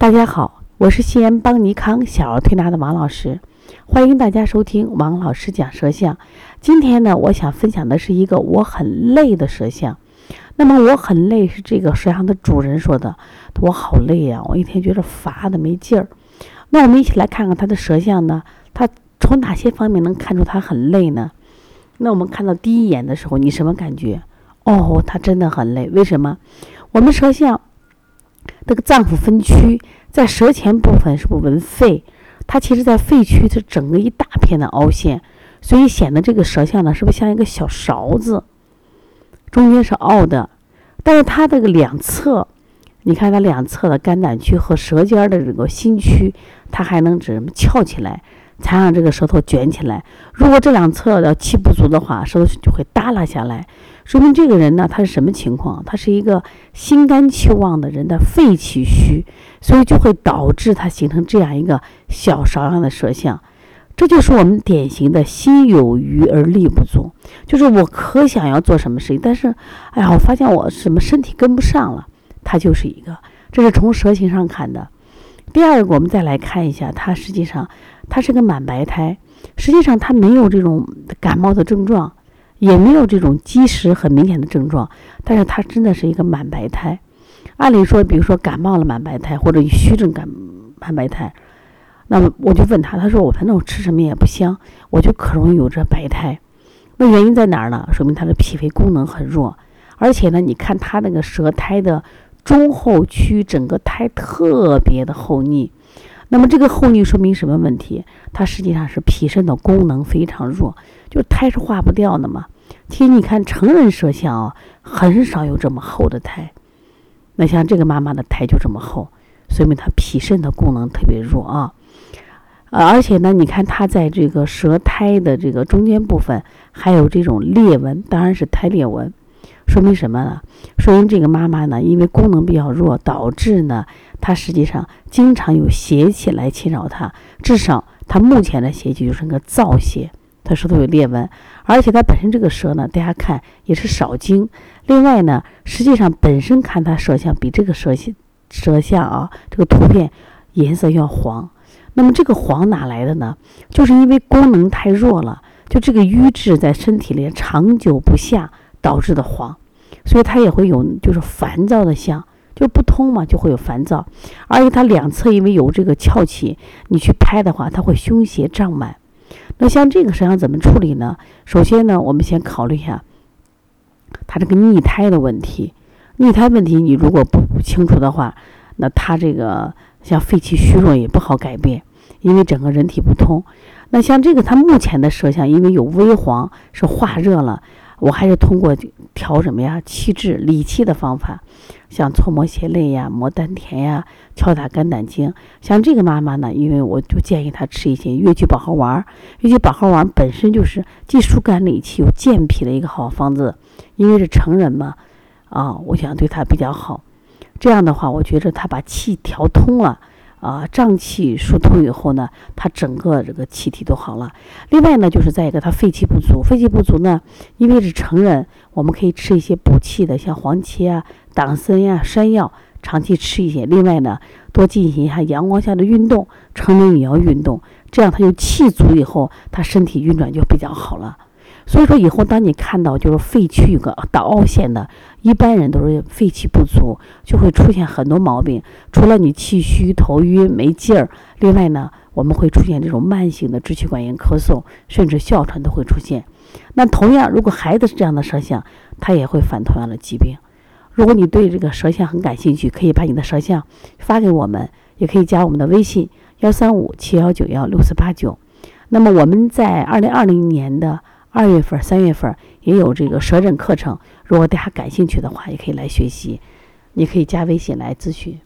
大家好，我是西安邦尼康小儿推拿的王老师，欢迎大家收听王老师讲舌象。今天呢，我想分享的是一个我很累的舌象。那么我很累是这个舌象的主人说的，我好累呀，我一天觉得乏的没劲儿。那我们一起来看看他的舌象呢，他从哪些方面能看出他很累呢？那我们看到第一眼的时候，你什么感觉？哦，他真的很累，为什么？我们舌象。这个脏腑分区在舌前部分是不闻肺，它其实，在肺区是整个一大片的凹陷，所以显得这个舌像呢，是不是像一个小勺子，中间是凹的，但是它这个两侧，你看它两侧的肝胆区和舌尖的这个心区，它还能怎么翘起来。才让这个舌头卷起来。如果这两侧的气不足的话，舌头就会耷拉下来，说明这个人呢，他是什么情况？他是一个心肝气旺的人的肺气虚，所以就会导致他形成这样一个小勺样的舌象。这就是我们典型的心有余而力不足，就是我可想要做什么事情，但是，哎呀，我发现我什么身体跟不上了。它就是一个，这是从舌形上看的。第二个，我们再来看一下，它实际上。他是个满白胎，实际上他没有这种感冒的症状，也没有这种积食很明显的症状，但是他真的是一个满白胎。按理说，比如说感冒了满白胎，或者虚症感满白胎，那么我就问他，他说我反正我吃什么也不香，我就可容易有这白胎。那原因在哪儿呢？说明他的脾胃功能很弱，而且呢，你看他那个舌苔的中后区，整个胎特别的厚腻。那么这个厚腻说明什么问题？它实际上是脾肾的功能非常弱，就胎是化不掉的嘛。其实你看成人舌象啊，很少有这么厚的胎。那像这个妈妈的胎就这么厚，说明她脾肾的功能特别弱啊。呃，而且呢，你看她在这个舌苔的这个中间部分还有这种裂纹，当然是胎裂纹。说明什么呢？说明这个妈妈呢，因为功能比较弱，导致呢，她实际上经常有邪气来侵扰她。至少她目前的邪气就是那个燥邪，她舌头有裂纹，而且她本身这个舌呢，大家看也是少津。另外呢，实际上本身看她舌象比这个舌舌象啊，这个图片颜色要黄。那么这个黄哪来的呢？就是因为功能太弱了，就这个瘀滞在身体里长久不下导致的黄。所以它也会有就是烦躁的象，就不通嘛，就会有烦躁。而且它两侧因为有这个翘起，你去拍的话，它会胸胁胀满。那像这个实际上怎么处理呢？首先呢，我们先考虑一下它这个逆胎的问题。逆胎问题你如果不清楚的话，那它这个像肺气虚弱也不好改变，因为整个人体不通。那像这个它目前的舌象，因为有微黄，是化热了。我还是通过调什么呀气滞理气的方法，像搓摩胁肋呀、摩丹田呀、敲打肝胆经。像这个妈妈呢，因为我就建议她吃一些越橘保和丸。越橘保和丸本身就是既疏肝理气又健脾的一个好方子，因为是成人嘛，啊，我想对她比较好。这样的话，我觉着她把气调通了。啊，胀气疏通以后呢，他整个这个气体都好了。另外呢，就是再一个，他肺气不足，肺气不足呢，因为是成人，我们可以吃一些补气的，像黄芪啊、党参呀、山药，长期吃一些。另外呢，多进行一下阳光下的运动，成人也要运动，这样他就气足以后，他身体运转就比较好了。所以说，以后当你看到就是肺区有个大凹陷的，一般人都是肺气不足，就会出现很多毛病。除了你气虚、头晕、没劲儿，另外呢，我们会出现这种慢性的支气管炎、咳嗽，甚至哮喘都会出现。那同样，如果孩子是这样的舌象，他也会犯同样的疾病。如果你对这个舌象很感兴趣，可以把你的舌象发给我们，也可以加我们的微信幺三五七幺九幺六四八九。那么我们在二零二零年的。二月份、三月份也有这个舌诊课程，如果大家感兴趣的话，也可以来学习。你可以加微信来咨询。